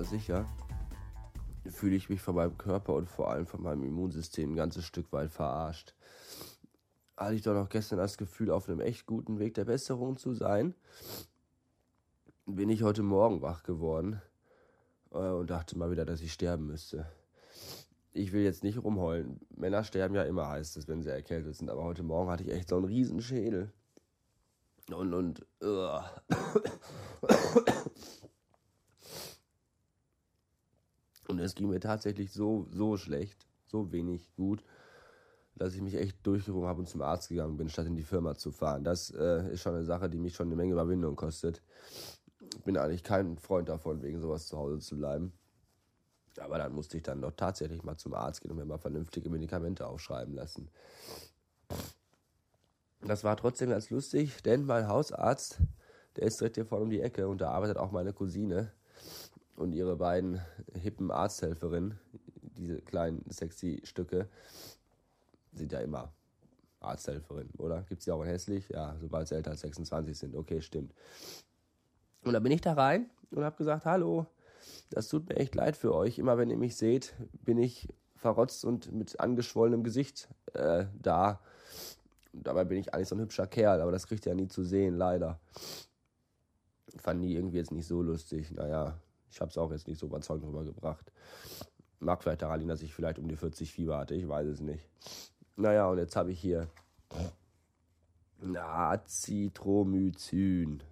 aber sicher fühle ich mich von meinem Körper und vor allem von meinem Immunsystem ein ganzes Stück weit verarscht. Hatte ich doch noch gestern das Gefühl, auf einem echt guten Weg der Besserung zu sein, bin ich heute Morgen wach geworden äh, und dachte mal wieder, dass ich sterben müsste. Ich will jetzt nicht rumheulen. Männer sterben ja immer, heißt es, wenn sie erkältet sind. Aber heute Morgen hatte ich echt so einen Riesenschädel. Und, und, uh. Und es ging mir tatsächlich so, so schlecht, so wenig gut, dass ich mich echt durchgerungen habe und zum Arzt gegangen bin, statt in die Firma zu fahren. Das äh, ist schon eine Sache, die mich schon eine Menge Überwindung kostet. Ich bin eigentlich kein Freund davon, wegen sowas zu Hause zu bleiben. Aber dann musste ich dann doch tatsächlich mal zum Arzt gehen und mir mal vernünftige Medikamente aufschreiben lassen. Das war trotzdem ganz lustig, denn mein Hausarzt, der ist direkt hier vorne um die Ecke und da arbeitet auch meine Cousine und ihre beiden hippen Arzthelferinnen, diese kleinen sexy Stücke, sind ja immer Arzthelferinnen, oder? Gibt es die auch in hässlich? Ja, sobald sie älter als 26 sind. Okay, stimmt. Und da bin ich da rein und habe gesagt, hallo, das tut mir echt leid für euch. Immer wenn ihr mich seht, bin ich verrotzt und mit angeschwollenem Gesicht äh, da. Und dabei bin ich eigentlich so ein hübscher Kerl, aber das kriegt ihr ja nie zu sehen, leider. Fand die irgendwie jetzt nicht so lustig. Naja, ich habe es auch jetzt nicht so überzeugend rübergebracht. Mag vielleicht daran liegen, dass ich vielleicht um die 40 Fieber hatte, ich weiß es nicht. Naja, und jetzt habe ich hier Acitromycin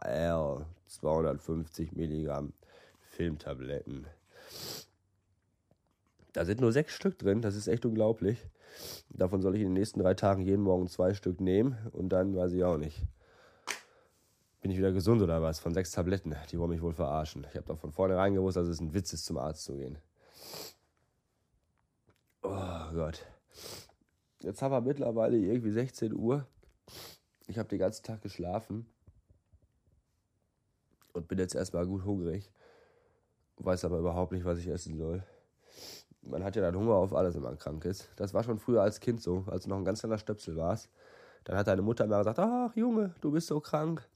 R 250 Milligramm Filmtabletten. Da sind nur sechs Stück drin, das ist echt unglaublich. Davon soll ich in den nächsten drei Tagen jeden Morgen zwei Stück nehmen und dann weiß ich auch nicht. Bin ich wieder gesund oder was? Von sechs Tabletten. Die wollen mich wohl verarschen. Ich habe doch von vornherein gewusst, dass es ein Witz ist, zum Arzt zu gehen. Oh Gott. Jetzt haben wir mittlerweile irgendwie 16 Uhr. Ich habe den ganzen Tag geschlafen. Und bin jetzt erstmal gut hungrig. Weiß aber überhaupt nicht, was ich essen soll. Man hat ja dann Hunger auf alles, wenn man krank ist. Das war schon früher als Kind so, als du noch ein ganz kleiner Stöpsel warst. Dann hat deine Mutter immer gesagt, ach Junge, du bist so krank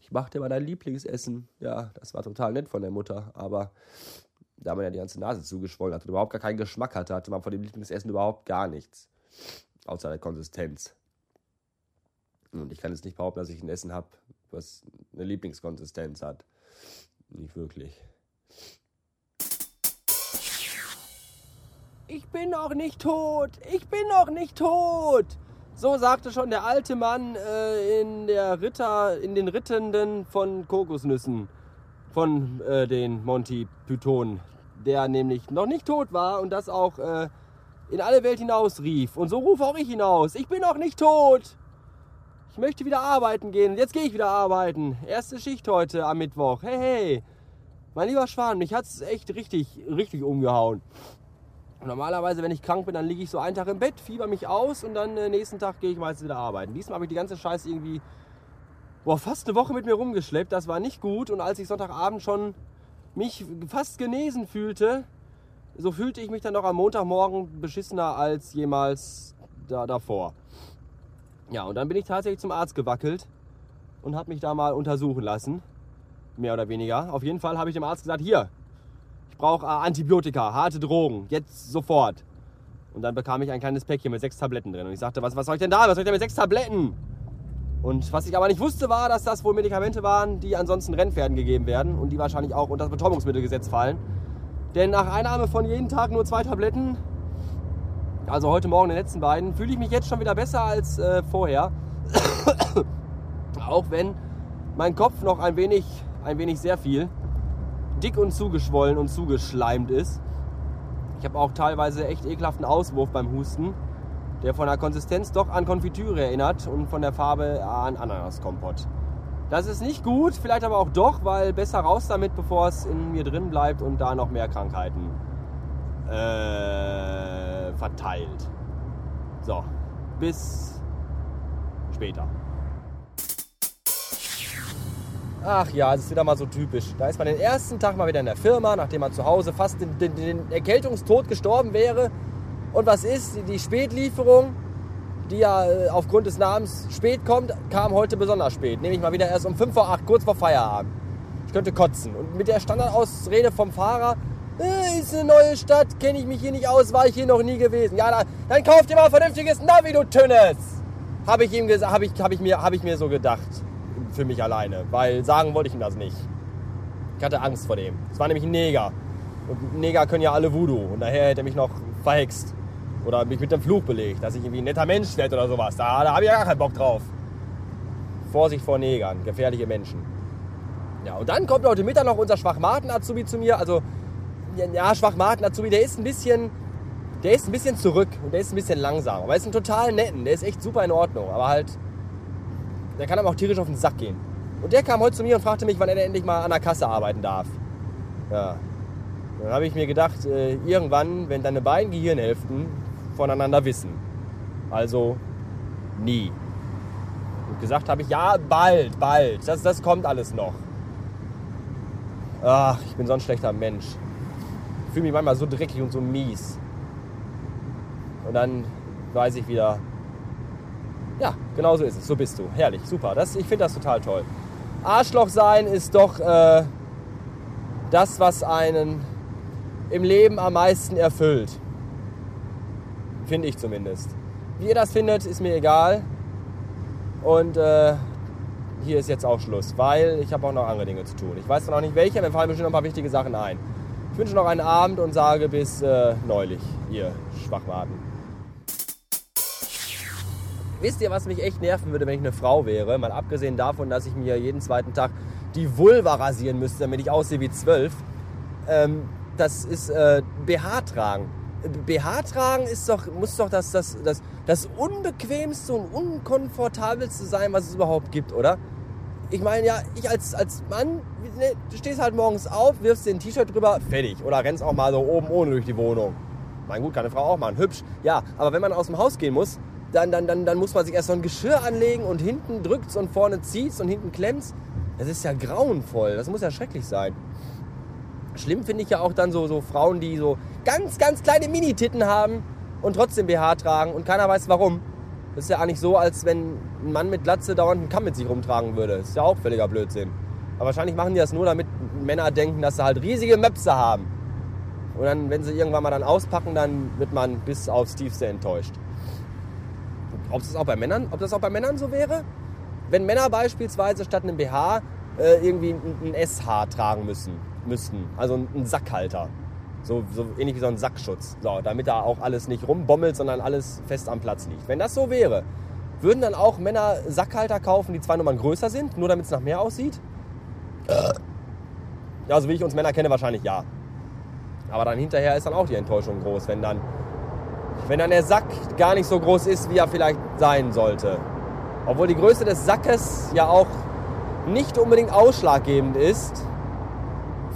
ich mach dir mal dein Lieblingsessen. Ja, das war total nett von der Mutter, aber da man ja die ganze Nase zugeschwollen hat und überhaupt gar keinen Geschmack hatte, hatte man von dem Lieblingsessen überhaupt gar nichts. Außer der Konsistenz. Und ich kann jetzt nicht behaupten, dass ich ein Essen habe, was eine Lieblingskonsistenz hat. Nicht wirklich. Ich bin noch nicht tot! Ich bin noch nicht tot! So sagte schon der alte Mann äh, in, der Ritter, in den Rittenden von Kokosnüssen von äh, den Monty Python, der nämlich noch nicht tot war und das auch äh, in alle Welt hinaus rief. Und so rufe auch ich hinaus. Ich bin noch nicht tot. Ich möchte wieder arbeiten gehen. Jetzt gehe ich wieder arbeiten. Erste Schicht heute am Mittwoch. Hey, hey. Mein lieber Schwan, mich hat es echt richtig, richtig umgehauen. Normalerweise, wenn ich krank bin, dann liege ich so einen Tag im Bett, fieber mich aus und dann äh, nächsten Tag gehe ich meistens wieder arbeiten. Diesmal habe ich die ganze Scheiße irgendwie boah, fast eine Woche mit mir rumgeschleppt. Das war nicht gut. Und als ich Sonntagabend schon mich fast genesen fühlte, so fühlte ich mich dann noch am Montagmorgen beschissener als jemals da, davor. Ja, und dann bin ich tatsächlich zum Arzt gewackelt und habe mich da mal untersuchen lassen. Mehr oder weniger. Auf jeden Fall habe ich dem Arzt gesagt, hier, brauche äh, Antibiotika, harte Drogen, jetzt sofort. Und dann bekam ich ein kleines Päckchen mit sechs Tabletten drin. Und ich sagte, was, was soll ich denn da? Was soll ich denn mit sechs Tabletten? Und was ich aber nicht wusste, war, dass das wohl Medikamente waren, die ansonsten Rennpferden gegeben werden und die wahrscheinlich auch unter das Betäubungsmittelgesetz fallen. Denn nach Einnahme von jeden Tag nur zwei Tabletten, also heute Morgen den letzten beiden, fühle ich mich jetzt schon wieder besser als äh, vorher. auch wenn mein Kopf noch ein wenig, ein wenig sehr viel dick und zugeschwollen und zugeschleimt ist. Ich habe auch teilweise echt ekelhaften Auswurf beim Husten, der von der Konsistenz doch an Konfitüre erinnert und von der Farbe an Ananaskompott. Das ist nicht gut, vielleicht aber auch doch, weil besser raus damit, bevor es in mir drin bleibt und da noch mehr Krankheiten äh, verteilt. So, bis später. Ach ja, es ist wieder mal so typisch. Da ist man den ersten Tag mal wieder in der Firma, nachdem man zu Hause fast den, den, den Erkältungstod gestorben wäre. Und was ist? Die Spätlieferung, die ja äh, aufgrund des Namens spät kommt, kam heute besonders spät. Nämlich mal wieder erst um 5 vor 8, kurz vor Feierabend. Ich könnte kotzen. Und mit der Standardausrede vom Fahrer, äh, ist eine neue Stadt, kenne ich mich hier nicht aus, war ich hier noch nie gewesen. Ja, dann, dann kauft ihr mal ein vernünftiges Navi, du Tünnes! Habe ich ihm gesagt, habe ich, hab ich, hab ich mir so gedacht. Für mich alleine. Weil sagen wollte ich ihm das nicht. Ich hatte Angst vor dem. Es war nämlich ein Neger. Und Neger können ja alle Voodoo. Und daher hätte er mich noch verhext. Oder mich mit dem Fluch belegt, dass ich irgendwie ein netter Mensch werde oder sowas. Da, da habe ich ja gar keinen Bock drauf. Vorsicht vor Negern, gefährliche Menschen. Ja, und dann kommt heute Mittag noch unser Schwachmaten-Azubi zu mir. Also, ja, Schwachmaten-Azubi, der ist ein bisschen, der ist ein bisschen zurück und der ist ein bisschen langsam. Aber er ist ein total netten, der ist echt super in Ordnung. Aber halt, der kann aber auch tierisch auf den Sack gehen. Und der kam heute zu mir und fragte mich, wann er endlich mal an der Kasse arbeiten darf. Ja. Dann habe ich mir gedacht, äh, irgendwann, wenn deine beiden Gehirnhälften voneinander wissen. Also nie. Und gesagt habe ich, ja, bald, bald. Das, das kommt alles noch. Ach, ich bin so ein schlechter Mensch. Ich fühle mich manchmal so dreckig und so mies. Und dann weiß ich wieder, genau so ist es. So bist du. Herrlich, super. Das, ich finde das total toll. Arschloch sein ist doch äh, das, was einen im Leben am meisten erfüllt. Finde ich zumindest. Wie ihr das findet, ist mir egal. Und äh, hier ist jetzt auch Schluss, weil ich habe auch noch andere Dinge zu tun. Ich weiß noch nicht welche, mir fallen bestimmt noch ein paar wichtige Sachen ein. Ich wünsche noch einen Abend und sage bis äh, neulich, ihr Schwachmaten. Wisst ihr, was mich echt nerven würde, wenn ich eine Frau wäre? Mal abgesehen davon, dass ich mir jeden zweiten Tag die Vulva rasieren müsste, damit ich aussehe wie zwölf. Ähm, das ist äh, BH tragen. BH tragen ist doch, muss doch das, das, das, das unbequemste und unkomfortabelste sein, was es überhaupt gibt, oder? Ich meine, ja, ich als, als Mann, ne, du stehst halt morgens auf, wirfst dir ein T-Shirt drüber, fertig. Oder rennst auch mal so oben ohne durch die Wohnung. Mein gut, kann eine Frau auch machen, hübsch. Ja, aber wenn man aus dem Haus gehen muss, dann, dann, dann, dann muss man sich erst so ein Geschirr anlegen und hinten drückt und vorne zieht und hinten klemmt. Das ist ja grauenvoll, das muss ja schrecklich sein. Schlimm finde ich ja auch dann so, so Frauen, die so ganz, ganz kleine Mini-Titten haben und trotzdem BH tragen und keiner weiß warum. Das ist ja eigentlich so, als wenn ein Mann mit Glatze dauernd einen Kamm mit sich rumtragen würde. Das ist ja auch völliger Blödsinn. Aber wahrscheinlich machen die das nur, damit Männer denken, dass sie halt riesige Möpse haben. Und dann, wenn sie irgendwann mal dann auspacken, dann wird man bis aufs Tiefste enttäuscht. Ob das auch bei Männern, ob das auch bei Männern so wäre? Wenn Männer beispielsweise statt einem BH äh, irgendwie ein, ein SH tragen müssen, müssten, also ein Sackhalter. So, so ähnlich wie so ein Sackschutz. So, damit da auch alles nicht rumbommelt, sondern alles fest am Platz liegt. Wenn das so wäre, würden dann auch Männer Sackhalter kaufen, die zwei Nummern größer sind, nur damit es nach mehr aussieht? Ja, also wie ich uns Männer kenne, wahrscheinlich ja. Aber dann hinterher ist dann auch die Enttäuschung groß, wenn dann, wenn dann der Sack gar nicht so groß ist, wie er vielleicht sein sollte. Obwohl die Größe des Sackes ja auch nicht unbedingt ausschlaggebend ist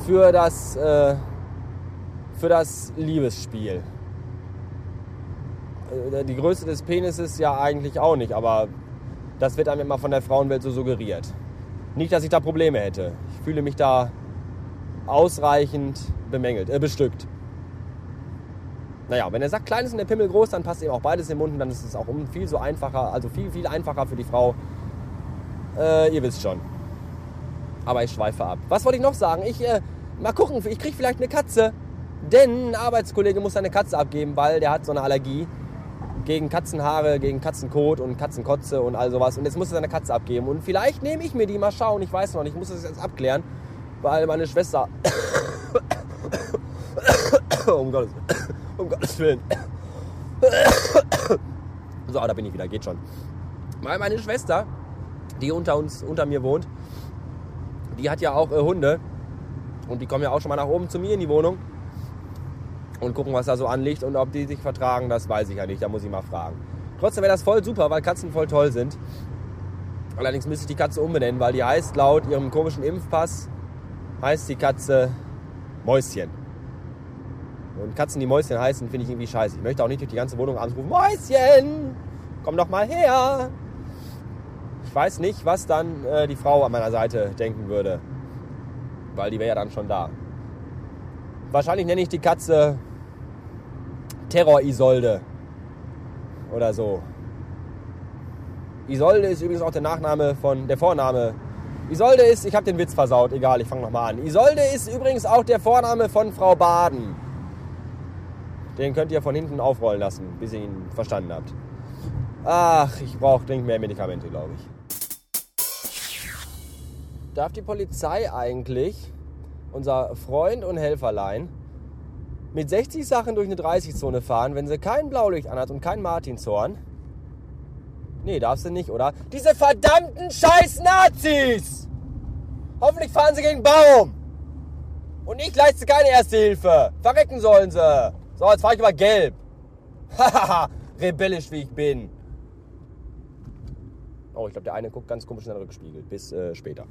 für das, äh, für das Liebesspiel. Äh, die Größe des Penises ja eigentlich auch nicht, aber das wird einem immer von der Frauenwelt so suggeriert. Nicht, dass ich da Probleme hätte. Ich fühle mich da ausreichend bemängelt, äh, bestückt. Naja, wenn der Sack klein ist und der Pimmel groß, dann passt eben auch beides im Mund und dann ist es auch viel so einfacher, also viel, viel einfacher für die Frau. Äh, ihr wisst schon. Aber ich schweife ab. Was wollte ich noch sagen? Ich, äh, mal gucken, ich kriege vielleicht eine Katze. Denn ein Arbeitskollege muss seine Katze abgeben, weil der hat so eine Allergie gegen Katzenhaare, gegen Katzenkot und Katzenkotze und all sowas. Und jetzt muss er seine Katze abgeben. Und vielleicht nehme ich mir die mal schauen. Ich weiß noch nicht. Ich muss das jetzt abklären, weil meine Schwester. um, Gottes, um Gottes Willen. so, da bin ich wieder. Geht schon. Weil meine Schwester, die unter uns, unter mir wohnt, die hat ja auch äh, Hunde. Und die kommen ja auch schon mal nach oben zu mir in die Wohnung. Und gucken, was da so anliegt. Und ob die sich vertragen, das weiß ich ja nicht. Da muss ich mal fragen. Trotzdem wäre das voll super, weil Katzen voll toll sind. Allerdings müsste ich die Katze umbenennen, weil die heißt laut ihrem komischen Impfpass, heißt die Katze Mäuschen. Und Katzen, die Mäuschen heißen, finde ich irgendwie scheiße. Ich möchte auch nicht durch die ganze Wohnung abends rufen, Mäuschen, komm doch mal her. Ich weiß nicht, was dann äh, die Frau an meiner Seite denken würde. Weil die wäre ja dann schon da. Wahrscheinlich nenne ich die Katze Terror-Isolde. Oder so. Isolde ist übrigens auch der Nachname von, der Vorname Isolde ist, ich habe den Witz versaut, egal, ich fange nochmal an. Isolde ist übrigens auch der Vorname von Frau Baden. Den könnt ihr von hinten aufrollen lassen, bis ihr ihn verstanden habt. Ach, ich brauche dringend mehr Medikamente, glaube ich. Darf die Polizei eigentlich, unser Freund und Helferlein, mit 60 Sachen durch eine 30-Zone fahren, wenn sie kein Blaulicht anhat und kein Martinshorn? Nee, darfst du nicht, oder? Diese verdammten scheiß Nazis! Hoffentlich fahren sie gegen Baum! Und ich leiste keine Erste Hilfe. Verrecken sollen sie. So, jetzt fahre ich über gelb. Hahaha, rebellisch wie ich bin. Oh, ich glaube, der eine guckt ganz komisch in den Rückspiegel. Bis äh, später.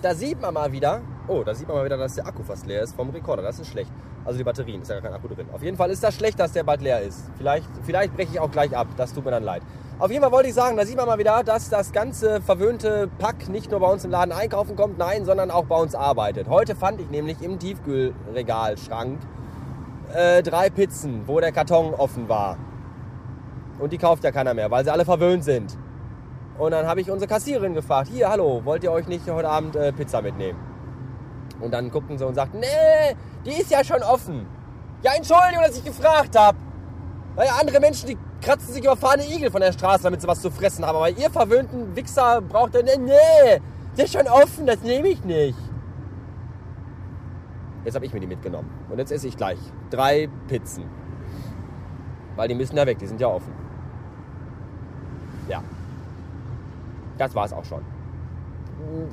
Da sieht man mal wieder, oh, da sieht man mal wieder, dass der Akku fast leer ist vom Rekorder. Das ist schlecht. Also die Batterien, ist ja gar kein Akku drin. Auf jeden Fall ist das schlecht, dass der bald leer ist. Vielleicht, vielleicht breche ich auch gleich ab. Das tut mir dann leid. Auf jeden Fall wollte ich sagen, da sieht man mal wieder, dass das ganze verwöhnte Pack nicht nur bei uns im Laden einkaufen kommt, nein, sondern auch bei uns arbeitet. Heute fand ich nämlich im Tiefkühlregalschrank äh, drei Pizzen, wo der Karton offen war. Und die kauft ja keiner mehr, weil sie alle verwöhnt sind. Und dann habe ich unsere Kassiererin gefragt, hier, hallo, wollt ihr euch nicht heute Abend äh, Pizza mitnehmen? Und dann guckten sie und sagten, nee, die ist ja schon offen. Ja, Entschuldigung, dass ich gefragt habe. Weil andere Menschen, die kratzen sich überfahrene Igel von der Straße, damit sie was zu fressen haben. Aber ihr verwöhnten Wichser braucht ihr, nee, nee, die ist schon offen, das nehme ich nicht. Jetzt habe ich mir die mitgenommen. Und jetzt esse ich gleich drei Pizzen. Weil die müssen ja weg, die sind ja offen. Ja. Das war es auch schon.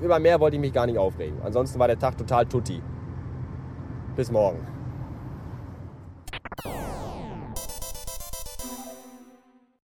Über mehr wollte ich mich gar nicht aufregen. Ansonsten war der Tag total tutti. Bis morgen.